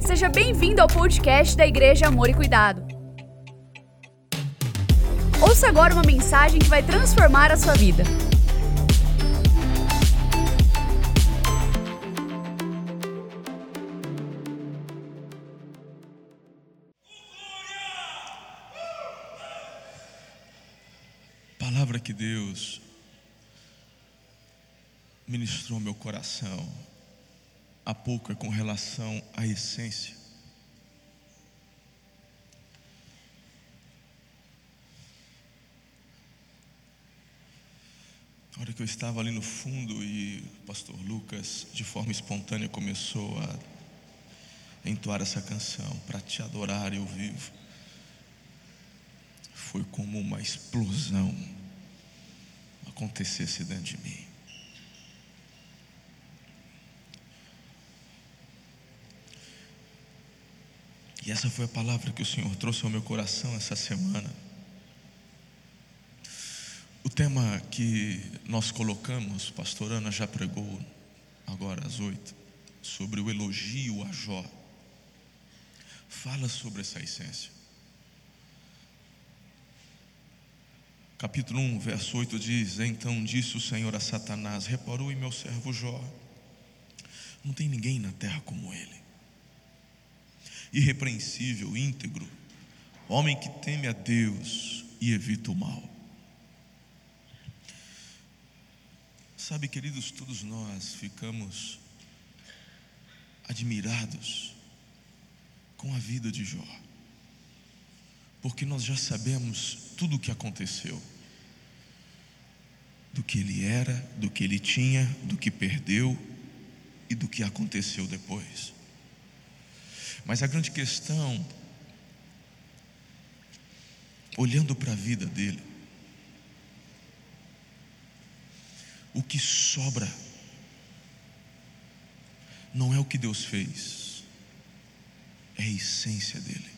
Seja bem-vindo ao podcast da Igreja Amor e Cuidado. Ouça agora uma mensagem que vai transformar a sua vida. Palavra que Deus ministrou meu coração há pouco é com relação à essência. Na hora que eu estava ali no fundo e o pastor Lucas, de forma espontânea, começou a entoar essa canção para te adorar eu vivo. Foi como uma explosão acontecesse dentro de mim. E essa foi a palavra que o Senhor trouxe ao meu coração essa semana. O tema que nós colocamos, pastor Ana já pregou agora às oito, sobre o elogio a Jó. Fala sobre essa essência. Capítulo 1, verso 8 diz: Então disse o Senhor a Satanás: Reparou em meu servo Jó, não tem ninguém na terra como ele irrepreensível, íntegro, homem que teme a Deus e evita o mal. Sabe, queridos, todos nós ficamos admirados com a vida de Jó, porque nós já sabemos tudo o que aconteceu, do que ele era, do que ele tinha, do que perdeu e do que aconteceu depois. Mas a grande questão, olhando para a vida dele, o que sobra não é o que Deus fez, é a essência dele.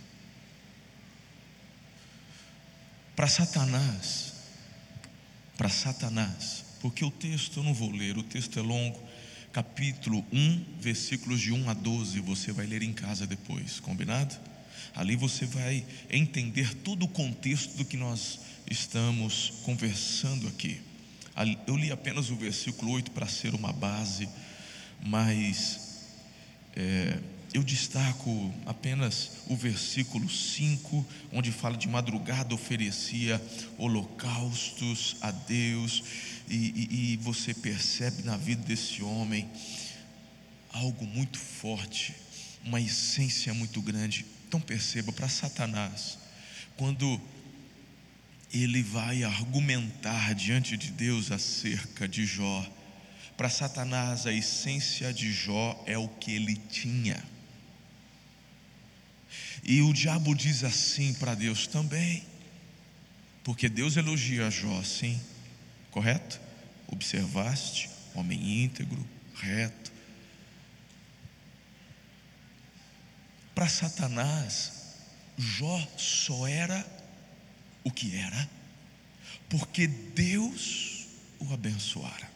Para Satanás, para Satanás, porque o texto eu não vou ler, o texto é longo, capítulo 1, versículos de 1 a 12, você vai ler em casa depois, combinado? Ali você vai entender todo o contexto do que nós estamos conversando aqui. Eu li apenas o versículo 8 para ser uma base, mas é, eu destaco apenas o versículo 5, onde fala de madrugada oferecia holocaustos a Deus e, e, e você percebe na vida desse homem algo muito forte, uma essência muito grande. Então perceba, para Satanás, quando ele vai argumentar diante de Deus acerca de Jó, para Satanás a essência de Jó é o que ele tinha. E o diabo diz assim para Deus também, porque Deus elogia Jó, sim, correto? Observaste, homem íntegro, reto. Para Satanás, Jó só era o que era, porque Deus o abençoara.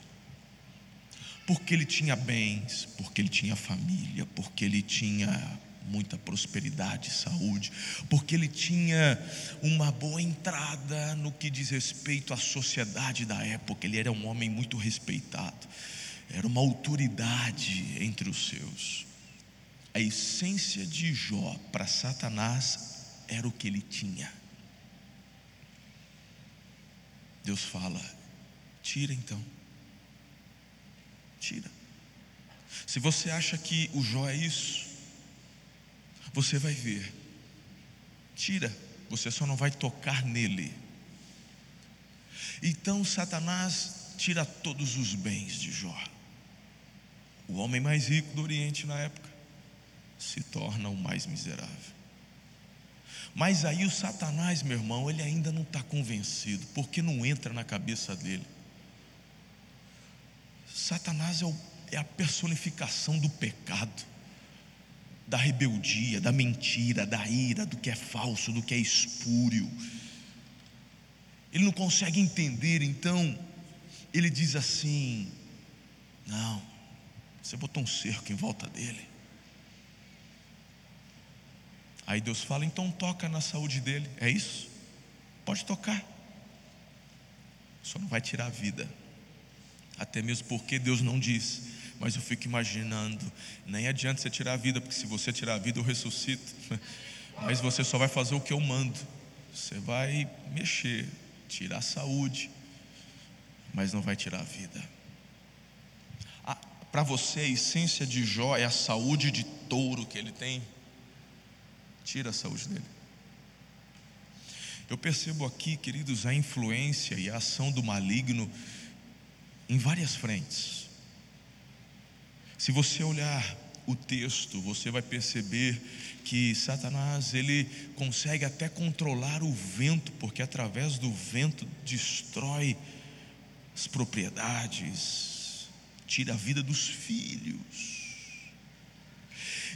Porque ele tinha bens, porque ele tinha família, porque ele tinha muita prosperidade, saúde, porque ele tinha uma boa entrada no que diz respeito à sociedade da época, ele era um homem muito respeitado, era uma autoridade entre os seus. A essência de Jó para Satanás era o que ele tinha. Deus fala: tira então, tira. Se você acha que o Jó é isso, você vai ver. Tira, você só não vai tocar nele. Então Satanás tira todos os bens de Jó. O homem mais rico do Oriente na época se torna o mais miserável. Mas aí o Satanás, meu irmão, ele ainda não está convencido, porque não entra na cabeça dele. Satanás é, o, é a personificação do pecado da rebeldia, da mentira, da ira, do que é falso, do que é espúrio. Ele não consegue entender, então ele diz assim: Não, você botou um cerco em volta dele. Aí Deus fala: então toca na saúde dele. É isso? Pode tocar. Só não vai tirar a vida. Até mesmo porque Deus não diz. Mas eu fico imaginando: nem adianta você tirar a vida, porque se você tirar a vida, eu ressuscito. Mas você só vai fazer o que eu mando. Você vai mexer, tirar a saúde, mas não vai tirar a vida. Para você, a essência de Jó é a saúde de touro que ele tem. Tira a saúde dele. Eu percebo aqui, queridos, a influência e a ação do maligno em várias frentes. Se você olhar o texto, você vai perceber que Satanás ele consegue até controlar o vento, porque através do vento destrói as propriedades, tira a vida dos filhos.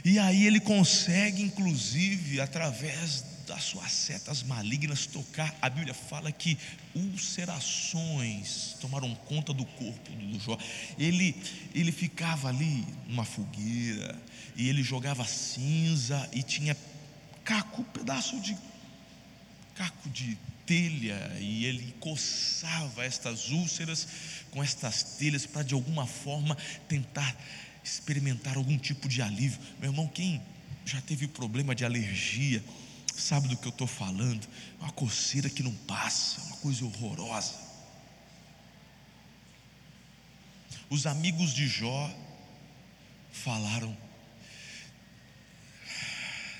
E aí ele consegue, inclusive, através das suas setas malignas, tocar. A Bíblia fala que ulcerações tomaram conta do corpo do Jó. Ele, ele ficava ali numa fogueira, e ele jogava cinza, e tinha caco, pedaço de caco de telha, e ele coçava estas úlceras com estas telhas para de alguma forma tentar experimentar algum tipo de alívio. Meu irmão, quem já teve problema de alergia, sabe do que eu estou falando? Uma coceira que não passa, uma coisa horrorosa. Os amigos de Jó falaram: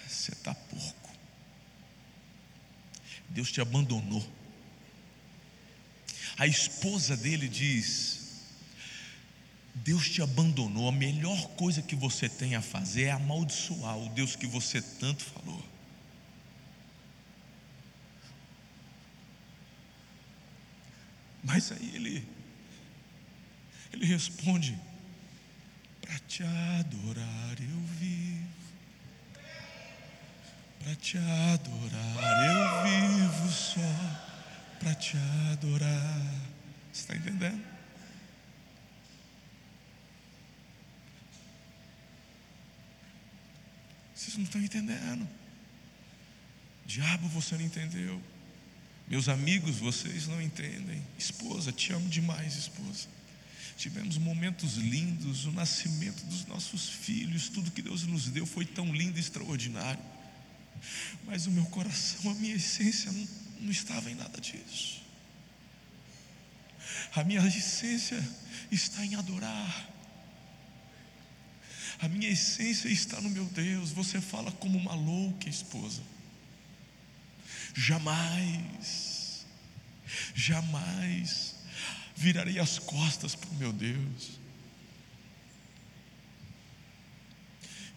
Você está porco, Deus te abandonou. A esposa dele diz: Deus te abandonou, a melhor coisa que você tem a fazer é amaldiçoar o Deus que você tanto falou. Mas aí ele, ele responde: Para te adorar eu vivo, para te adorar eu vivo só, para te adorar. Você está entendendo? Vocês não estão entendendo. Diabo, você não entendeu. Meus amigos, vocês não entendem. Esposa, te amo demais, esposa. Tivemos momentos lindos, o nascimento dos nossos filhos, tudo que Deus nos deu foi tão lindo e extraordinário. Mas o meu coração, a minha essência não, não estava em nada disso. A minha essência está em adorar. A minha essência está no meu Deus. Você fala como uma louca esposa. Jamais, jamais virarei as costas para o meu Deus.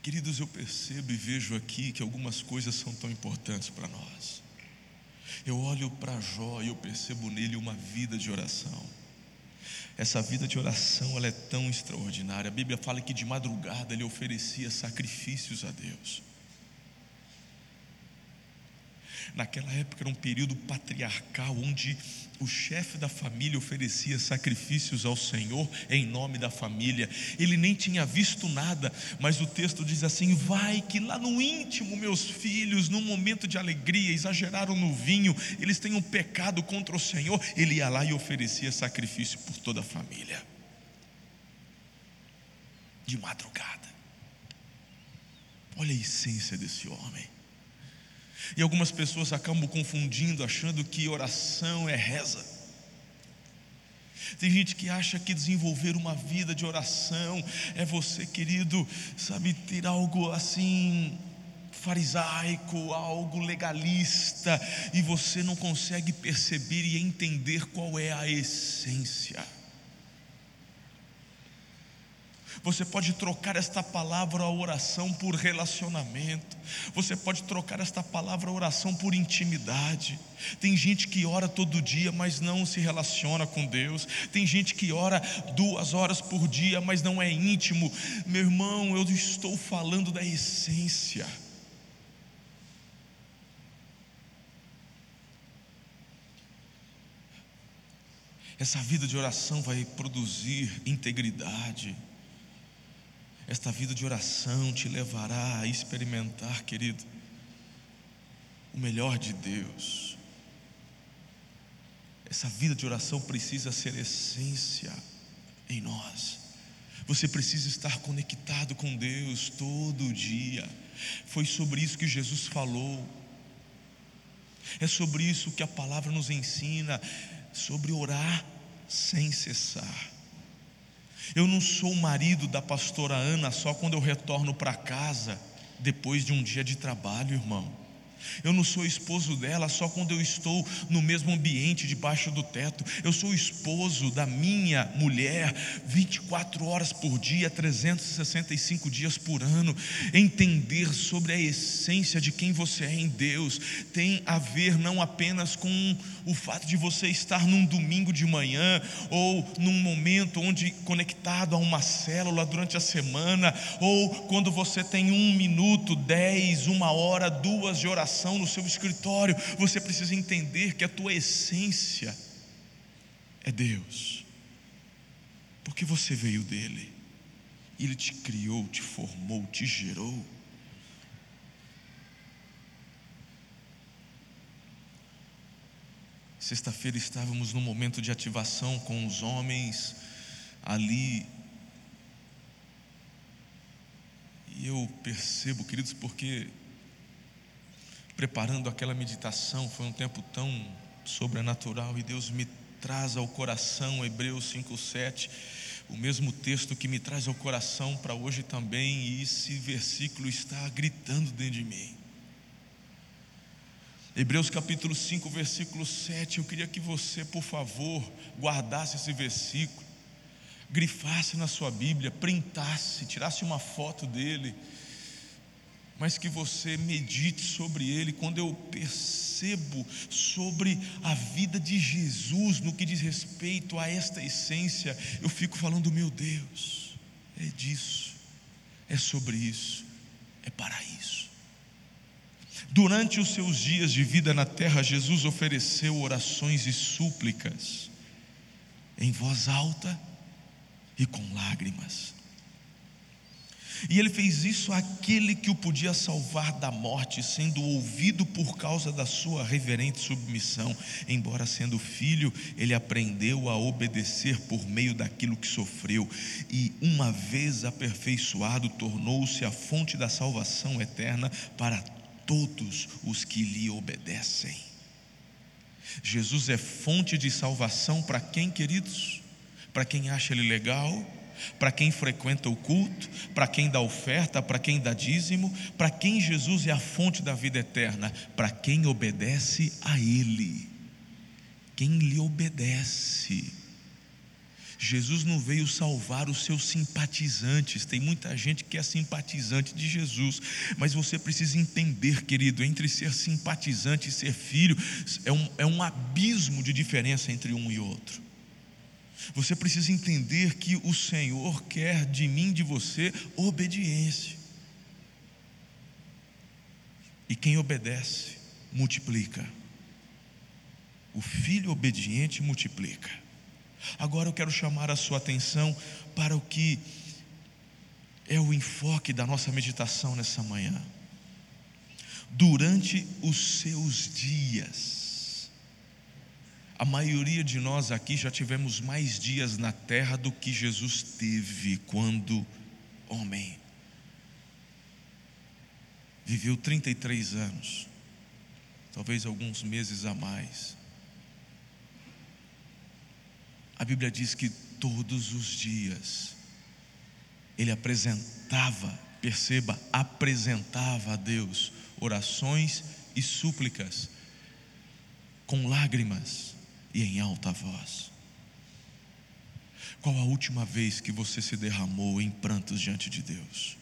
Queridos, eu percebo e vejo aqui que algumas coisas são tão importantes para nós. Eu olho para Jó e eu percebo nele uma vida de oração. Essa vida de oração ela é tão extraordinária. A Bíblia fala que de madrugada ele oferecia sacrifícios a Deus. Naquela época era um período patriarcal onde o chefe da família oferecia sacrifícios ao Senhor em nome da família. Ele nem tinha visto nada, mas o texto diz assim: Vai que lá no íntimo, meus filhos, num momento de alegria, exageraram no vinho, eles têm um pecado contra o Senhor. Ele ia lá e oferecia sacrifício por toda a família, de madrugada. Olha a essência desse homem. E algumas pessoas acabam confundindo, achando que oração é reza. Tem gente que acha que desenvolver uma vida de oração é você, querido, sabe, ter algo assim farisaico, algo legalista, e você não consegue perceber e entender qual é a essência. Você pode trocar esta palavra oração por relacionamento. Você pode trocar esta palavra oração por intimidade. Tem gente que ora todo dia, mas não se relaciona com Deus. Tem gente que ora duas horas por dia, mas não é íntimo. Meu irmão, eu estou falando da essência. Essa vida de oração vai produzir integridade esta vida de oração te levará a experimentar, querido, o melhor de Deus. Essa vida de oração precisa ser essência em nós. Você precisa estar conectado com Deus todo dia. Foi sobre isso que Jesus falou. É sobre isso que a palavra nos ensina, sobre orar sem cessar. Eu não sou o marido da pastora Ana só quando eu retorno para casa depois de um dia de trabalho, irmão. Eu não sou esposo dela só quando eu estou no mesmo ambiente, debaixo do teto. Eu sou esposo da minha mulher 24 horas por dia, 365 dias por ano. Entender sobre a essência de quem você é em Deus tem a ver não apenas com o fato de você estar num domingo de manhã ou num momento onde conectado a uma célula durante a semana, ou quando você tem um minuto, dez, uma hora, duas de oração no seu escritório, você precisa entender que a tua essência é Deus, porque você veio dele, ele te criou, te formou, te gerou. Sexta-feira estávamos num momento de ativação com os homens ali. E eu percebo, queridos, porque preparando aquela meditação, foi um tempo tão sobrenatural e Deus me traz ao coração Hebreus 5:7, o mesmo texto que me traz ao coração para hoje também, e esse versículo está gritando dentro de mim. Hebreus capítulo 5, versículo 7. Eu queria que você, por favor, guardasse esse versículo, grifasse na sua Bíblia, printasse, tirasse uma foto dele mas que você medite sobre ele. Quando eu percebo sobre a vida de Jesus no que diz respeito a esta essência, eu fico falando: meu Deus, é disso, é sobre isso, é para isso. Durante os seus dias de vida na terra, Jesus ofereceu orações e súplicas em voz alta e com lágrimas. E ele fez isso àquele que o podia salvar da morte, sendo ouvido por causa da sua reverente submissão. Embora sendo filho, ele aprendeu a obedecer por meio daquilo que sofreu, e uma vez aperfeiçoado, tornou-se a fonte da salvação eterna para todos os que lhe obedecem. Jesus é fonte de salvação para quem, queridos? Para quem acha ele legal? Para quem frequenta o culto, para quem dá oferta, para quem dá dízimo, para quem Jesus é a fonte da vida eterna, para quem obedece a Ele. Quem lhe obedece. Jesus não veio salvar os seus simpatizantes. Tem muita gente que é simpatizante de Jesus, mas você precisa entender, querido, entre ser simpatizante e ser filho, é um, é um abismo de diferença entre um e outro. Você precisa entender que o Senhor quer de mim, de você, obediência. E quem obedece, multiplica. O filho obediente multiplica. Agora eu quero chamar a sua atenção para o que é o enfoque da nossa meditação nessa manhã. Durante os seus dias, a maioria de nós aqui já tivemos mais dias na terra do que Jesus teve quando homem. Viveu 33 anos, talvez alguns meses a mais. A Bíblia diz que todos os dias ele apresentava, perceba, apresentava a Deus orações e súplicas com lágrimas e em alta voz. Qual a última vez que você se derramou em prantos diante de Deus?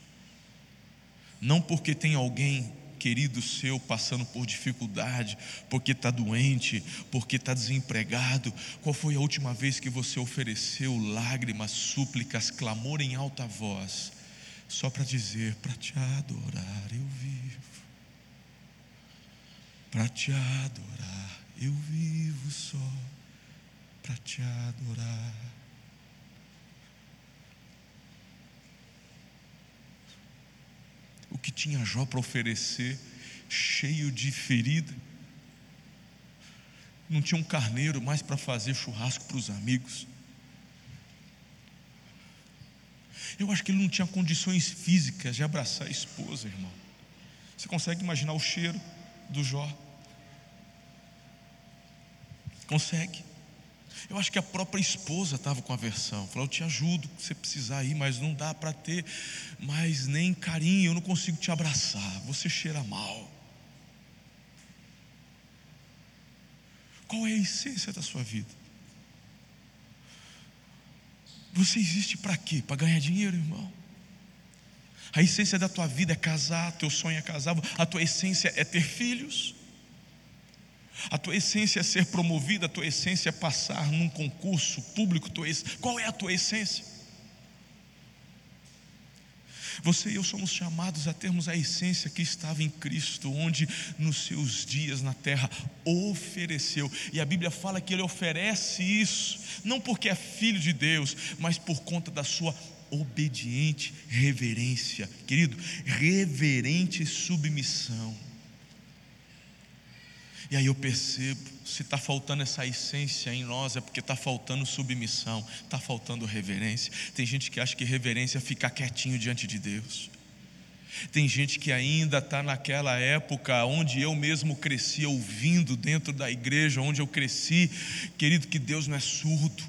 Não porque tem alguém querido seu passando por dificuldade, porque está doente, porque está desempregado. Qual foi a última vez que você ofereceu lágrimas, súplicas, clamor em alta voz, só para dizer: para te adorar eu vivo, para te adorar eu vivo só para te adorar. O que tinha Jó para oferecer cheio de ferida. Não tinha um carneiro mais para fazer churrasco para os amigos. Eu acho que ele não tinha condições físicas de abraçar a esposa, irmão. Você consegue imaginar o cheiro do Jó? Consegue? Eu acho que a própria esposa estava com aversão. Falou: Eu te ajudo se você precisar ir, mas não dá para ter mais nem carinho. Eu não consigo te abraçar. Você cheira mal. Qual é a essência da sua vida? Você existe para quê? Para ganhar dinheiro, irmão? A essência da tua vida é casar, teu sonho é casar, a tua essência é ter filhos. A tua essência é ser promovida, a tua essência é passar num concurso público. Tua Qual é a tua essência? Você e eu somos chamados a termos a essência que estava em Cristo, onde nos seus dias na terra ofereceu. E a Bíblia fala que ele oferece isso, não porque é filho de Deus, mas por conta da sua obediente reverência. Querido, reverente submissão. E aí eu percebo, se está faltando essa essência em nós, é porque está faltando submissão, está faltando reverência. Tem gente que acha que reverência é ficar quietinho diante de Deus. Tem gente que ainda está naquela época onde eu mesmo cresci ouvindo dentro da igreja, onde eu cresci, querido, que Deus não é surdo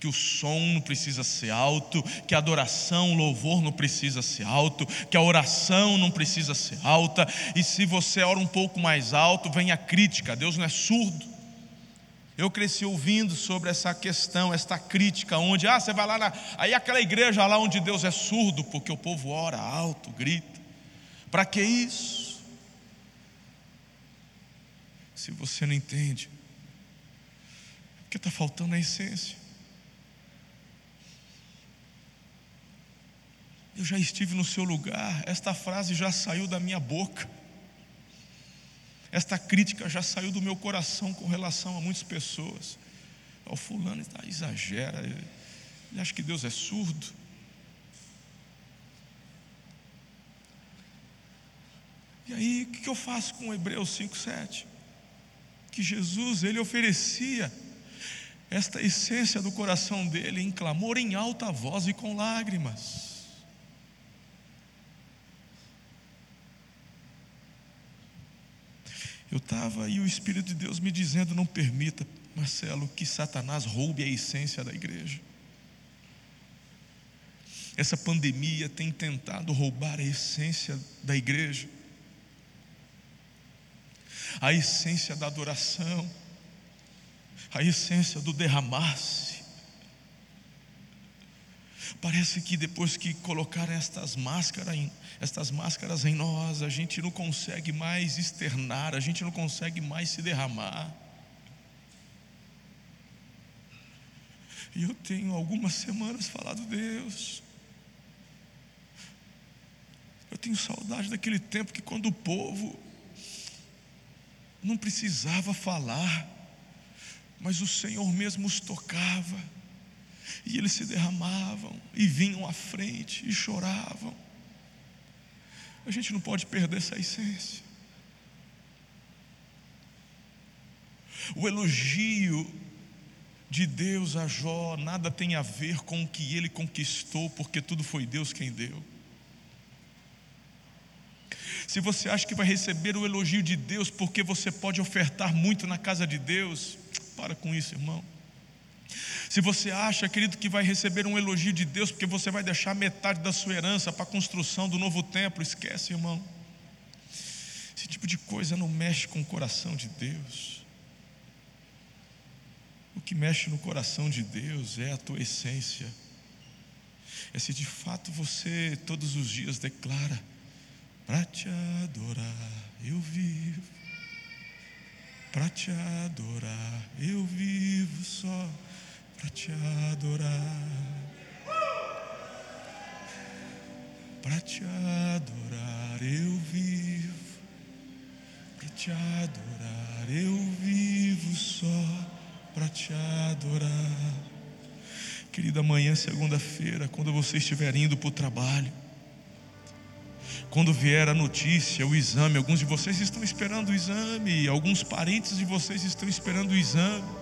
que o som não precisa ser alto, que a adoração, o louvor não precisa ser alto, que a oração não precisa ser alta, e se você ora um pouco mais alto, vem a crítica, Deus não é surdo. Eu cresci ouvindo sobre essa questão, esta crítica, onde, ah, você vai lá, na, aí aquela igreja lá onde Deus é surdo, porque o povo ora alto, grita. Para que isso? Se você não entende, porque está faltando a essência. Eu já estive no seu lugar, esta frase já saiu da minha boca. Esta crítica já saiu do meu coração com relação a muitas pessoas. O fulano exagera, ele acha que Deus é surdo. E aí, o que eu faço com Hebreus 5,7? Que Jesus, ele oferecia esta essência do coração dele em clamor em alta voz e com lágrimas. Eu estava e o Espírito de Deus me dizendo: não permita, Marcelo, que Satanás roube a essência da igreja. Essa pandemia tem tentado roubar a essência da igreja, a essência da adoração, a essência do derramar-se Parece que depois que colocaram estas máscaras, em, estas máscaras em nós, a gente não consegue mais externar, a gente não consegue mais se derramar. E eu tenho algumas semanas falado, Deus, eu tenho saudade daquele tempo que quando o povo não precisava falar, mas o Senhor mesmo os tocava e eles se derramavam e vinham à frente e choravam. A gente não pode perder essa essência. O elogio de Deus a Jó nada tem a ver com o que ele conquistou, porque tudo foi Deus quem deu. Se você acha que vai receber o elogio de Deus porque você pode ofertar muito na casa de Deus, para com isso, irmão. Se você acha, querido, que vai receber um elogio de Deus porque você vai deixar metade da sua herança para a construção do novo templo, esquece, irmão. Esse tipo de coisa não mexe com o coração de Deus. O que mexe no coração de Deus é a tua essência. É se de fato você todos os dias declara: para te adorar eu vivo, para te adorar eu vivo só para te adorar, para te adorar eu vivo, para te adorar eu vivo só para te adorar. Querida, amanhã, segunda-feira, quando você estiver indo para o trabalho, quando vier a notícia, o exame, alguns de vocês estão esperando o exame, alguns parentes de vocês estão esperando o exame.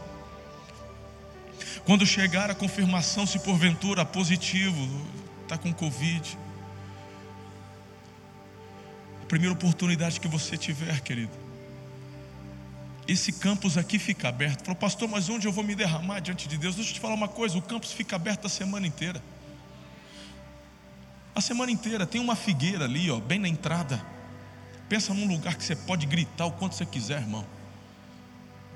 Quando chegar a confirmação, se porventura positivo, está com Covid. A primeira oportunidade que você tiver, querido. Esse campus aqui fica aberto. Falou, pastor, mas onde eu vou me derramar diante de Deus? Deixa eu te falar uma coisa: o campus fica aberto a semana inteira. A semana inteira tem uma figueira ali, ó, bem na entrada. Pensa num lugar que você pode gritar o quanto você quiser, irmão.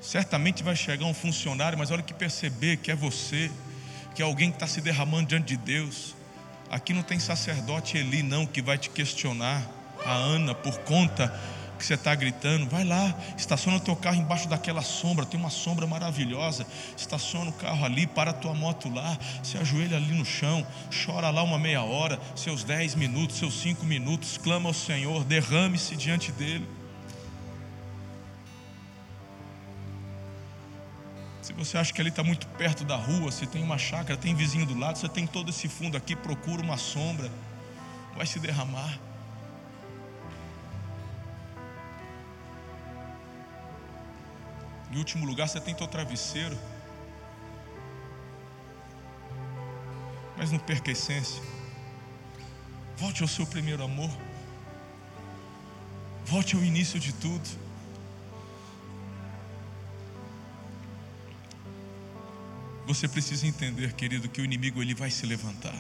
Certamente vai chegar um funcionário, mas olha que perceber que é você, que é alguém que está se derramando diante de Deus. Aqui não tem sacerdote Eli, não, que vai te questionar. A Ana, por conta que você está gritando, vai lá, estaciona o teu carro embaixo daquela sombra, tem uma sombra maravilhosa, estaciona o carro ali, para a tua moto lá, se ajoelha ali no chão, chora lá uma meia hora, seus dez minutos, seus cinco minutos, clama ao Senhor, derrame-se diante dEle. Se você acha que ali está muito perto da rua, se tem uma chácara, tem vizinho do lado, você tem todo esse fundo aqui, procura uma sombra, vai se derramar. Em último lugar, você tem teu travesseiro. Mas não perca a essência. Volte ao seu primeiro amor. Volte ao início de tudo. Você precisa entender, querido, que o inimigo ele vai se levantar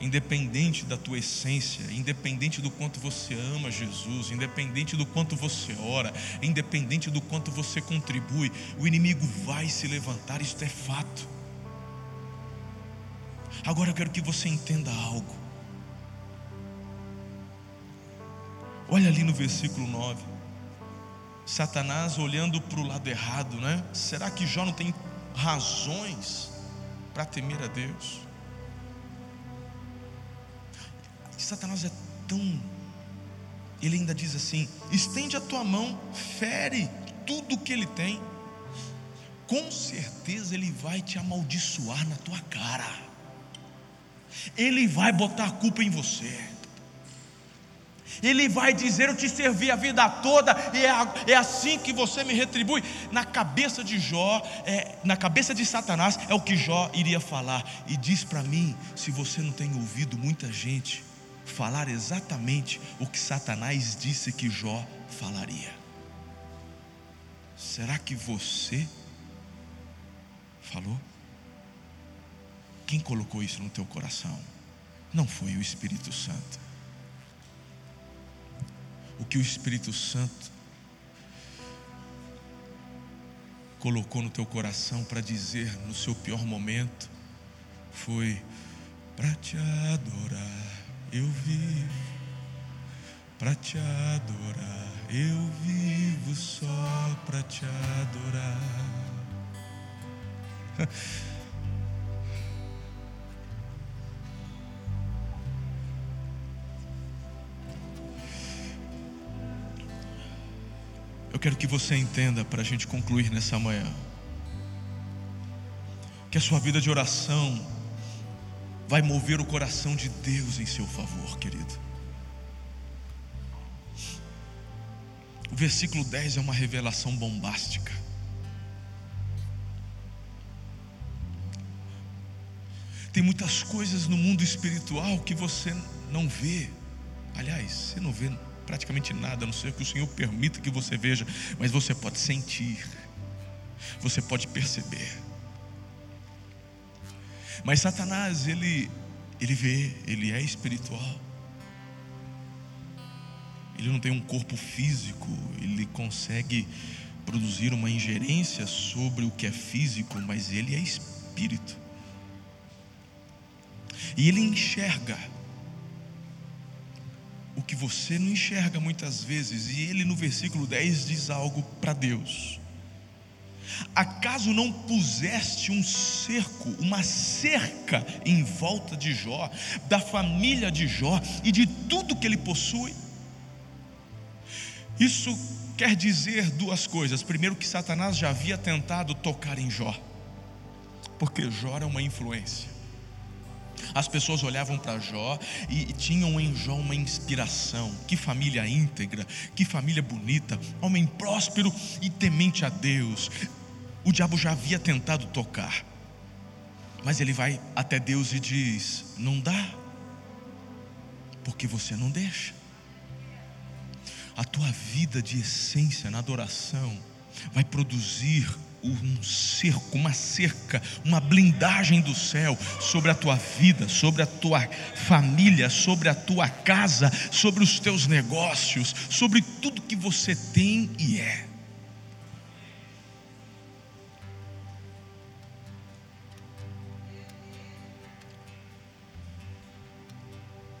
independente da tua essência, independente do quanto você ama Jesus, independente do quanto você ora, independente do quanto você contribui, o inimigo vai se levantar, isto é fato. Agora eu quero que você entenda algo. Olha ali no versículo 9. Satanás olhando para o lado errado, né? Será que Jó não tem razões para temer a Deus? Satanás é tão. Ele ainda diz assim: estende a tua mão, fere tudo que ele tem. Com certeza ele vai te amaldiçoar na tua cara. Ele vai botar a culpa em você. Ele vai dizer: Eu te servi a vida toda, e é, é assim que você me retribui. Na cabeça de Jó, é, na cabeça de Satanás, é o que Jó iria falar. E diz para mim: se você não tem ouvido muita gente falar exatamente o que Satanás disse que Jó falaria. Será que você falou? Quem colocou isso no teu coração? Não foi o Espírito Santo. O que o Espírito Santo colocou no teu coração para dizer no seu pior momento foi para te adorar eu vivo para te adorar. Eu vivo só para te adorar. Eu quero que você entenda para a gente concluir nessa manhã que a sua vida de oração vai mover o coração de Deus em seu favor, querido. O versículo 10 é uma revelação bombástica. Tem muitas coisas no mundo espiritual que você não vê. Aliás, você não vê praticamente nada, a não ser que o Senhor permita que você veja, mas você pode sentir, você pode perceber. Mas Satanás, ele, ele vê, ele é espiritual. Ele não tem um corpo físico, ele consegue produzir uma ingerência sobre o que é físico, mas ele é espírito. E ele enxerga o que você não enxerga muitas vezes, e ele no versículo 10 diz algo para Deus. Acaso não puseste um cerco, uma cerca em volta de Jó, da família de Jó e de tudo que ele possui? Isso quer dizer duas coisas. Primeiro, que Satanás já havia tentado tocar em Jó, porque Jó era uma influência. As pessoas olhavam para Jó e, tinham em Jó uma inspiração. Que família íntegra, que família bonita, homem próspero e temente a Deus. O diabo já havia tentado tocar, mas ele vai até Deus e diz: Não dá, porque você não deixa. A tua vida de essência na adoração vai produzir um cerco, uma cerca, uma blindagem do céu sobre a tua vida, sobre a tua família, sobre a tua casa, sobre os teus negócios, sobre tudo que você tem e é.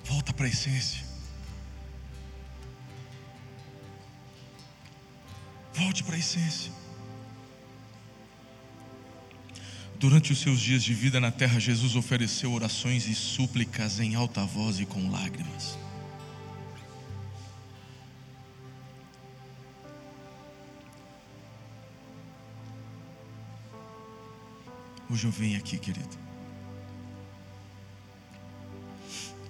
Volta para a essência. Volte para a essência. Durante os seus dias de vida na terra, Jesus ofereceu orações e súplicas em alta voz e com lágrimas. Hoje eu venho aqui, querido,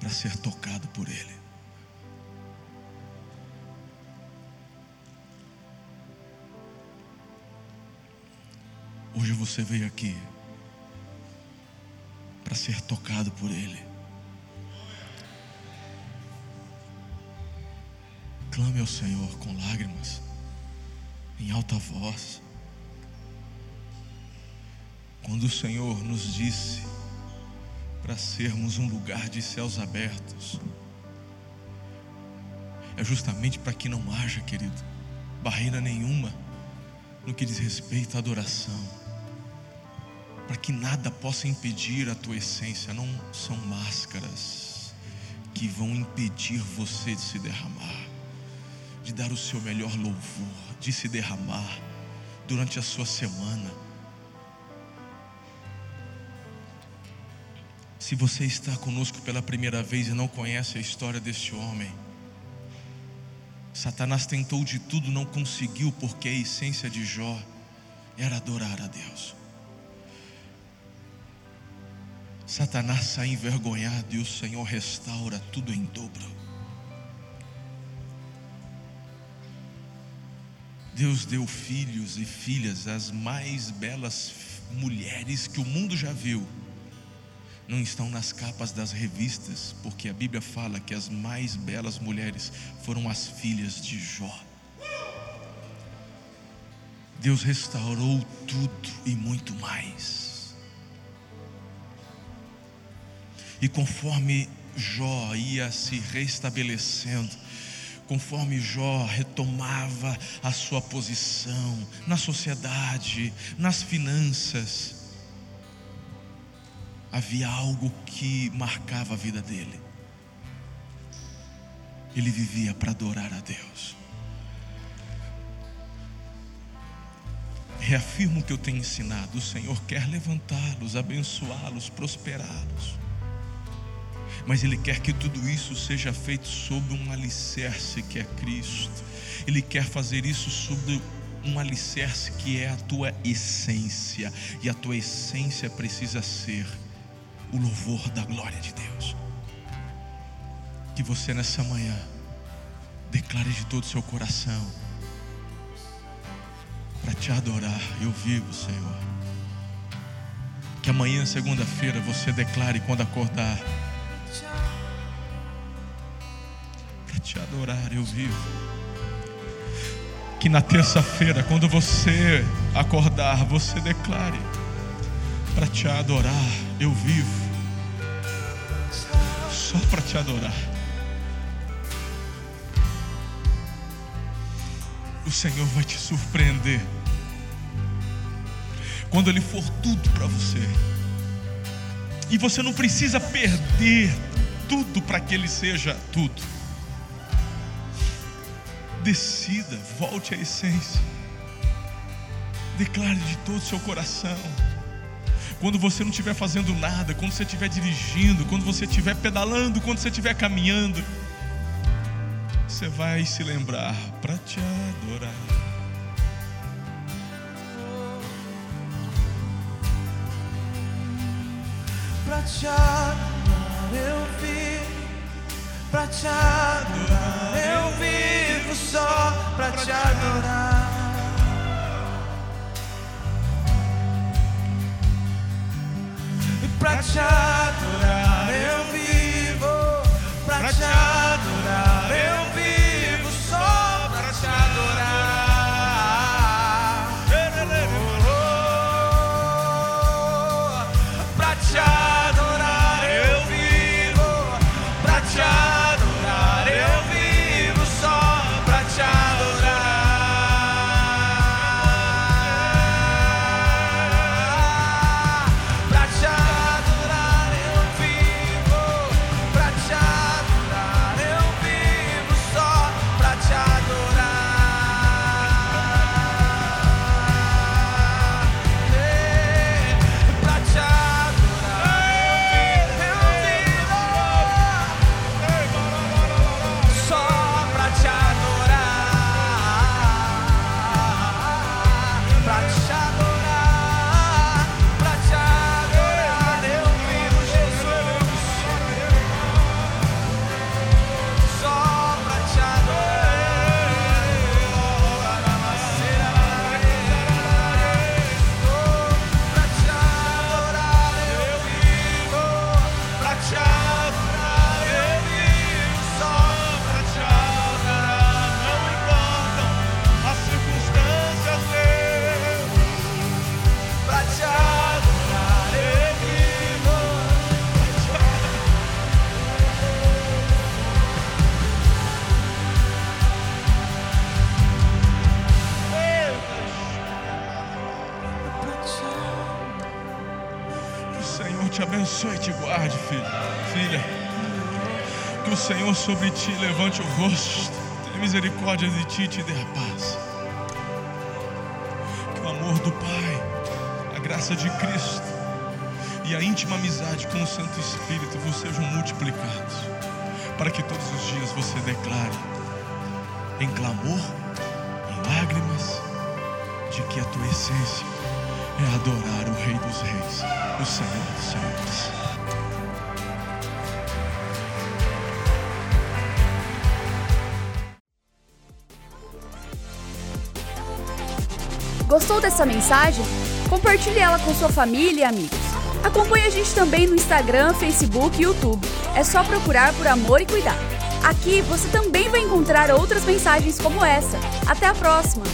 para ser tocado por Ele. Hoje você veio aqui para ser tocado por Ele. Clame ao Senhor com lágrimas, em alta voz. Quando o Senhor nos disse para sermos um lugar de céus abertos, é justamente para que não haja, querido, barreira nenhuma no que diz respeito à adoração para que nada possa impedir a tua essência. Não são máscaras que vão impedir você de se derramar, de dar o seu melhor louvor, de se derramar durante a sua semana. Se você está conosco pela primeira vez e não conhece a história deste homem, Satanás tentou de tudo, não conseguiu, porque a essência de Jó era adorar a Deus. Satanás sai envergonhado e o Senhor restaura tudo em dobro. Deus deu filhos e filhas, as mais belas mulheres que o mundo já viu. Não estão nas capas das revistas, porque a Bíblia fala que as mais belas mulheres foram as filhas de Jó. Deus restaurou tudo e muito mais. E conforme Jó ia se restabelecendo, conforme Jó retomava a sua posição na sociedade, nas finanças, havia algo que marcava a vida dele. Ele vivia para adorar a Deus. Reafirmo o que eu tenho ensinado: o Senhor quer levantá-los, abençoá-los, prosperá-los mas Ele quer que tudo isso seja feito sob um alicerce que é Cristo. Ele quer fazer isso sob um alicerce que é a tua essência, e a tua essência precisa ser o louvor da glória de Deus. Que você nessa manhã declare de todo o seu coração para te adorar. Eu vivo, Senhor. Que amanhã, segunda-feira, você declare quando acordar te adorar, eu vivo. Que na terça-feira, quando você acordar, você declare: para te adorar, eu vivo. Só para te adorar. O Senhor vai te surpreender. Quando Ele for tudo para você. E você não precisa perder tudo para que Ele seja tudo. Decida, volte à essência. Declare de todo o seu coração. Quando você não estiver fazendo nada, quando você estiver dirigindo, quando você estiver pedalando, quando você estiver caminhando, você vai se lembrar para te adorar. pra te adorar eu vivo, pra te adorar eu vivo só pra te adorar. E pra te adorar eu vivo, pra te adorar filho, filha. Que o Senhor sobre ti levante o rosto, tenha misericórdia de ti e te dê a paz. Que o amor do Pai, a graça de Cristo e a íntima amizade com o Santo Espírito vos sejam multiplicados, para que todos os dias você declare em clamor, em lágrimas, de que a tua essência é adorar o Rei dos Reis, o Senhor dos Senhores. Gostou dessa mensagem? Compartilhe ela com sua família e amigos. Acompanhe a gente também no Instagram, Facebook e YouTube. É só procurar por Amor e Cuidar. Aqui você também vai encontrar outras mensagens como essa. Até a próxima!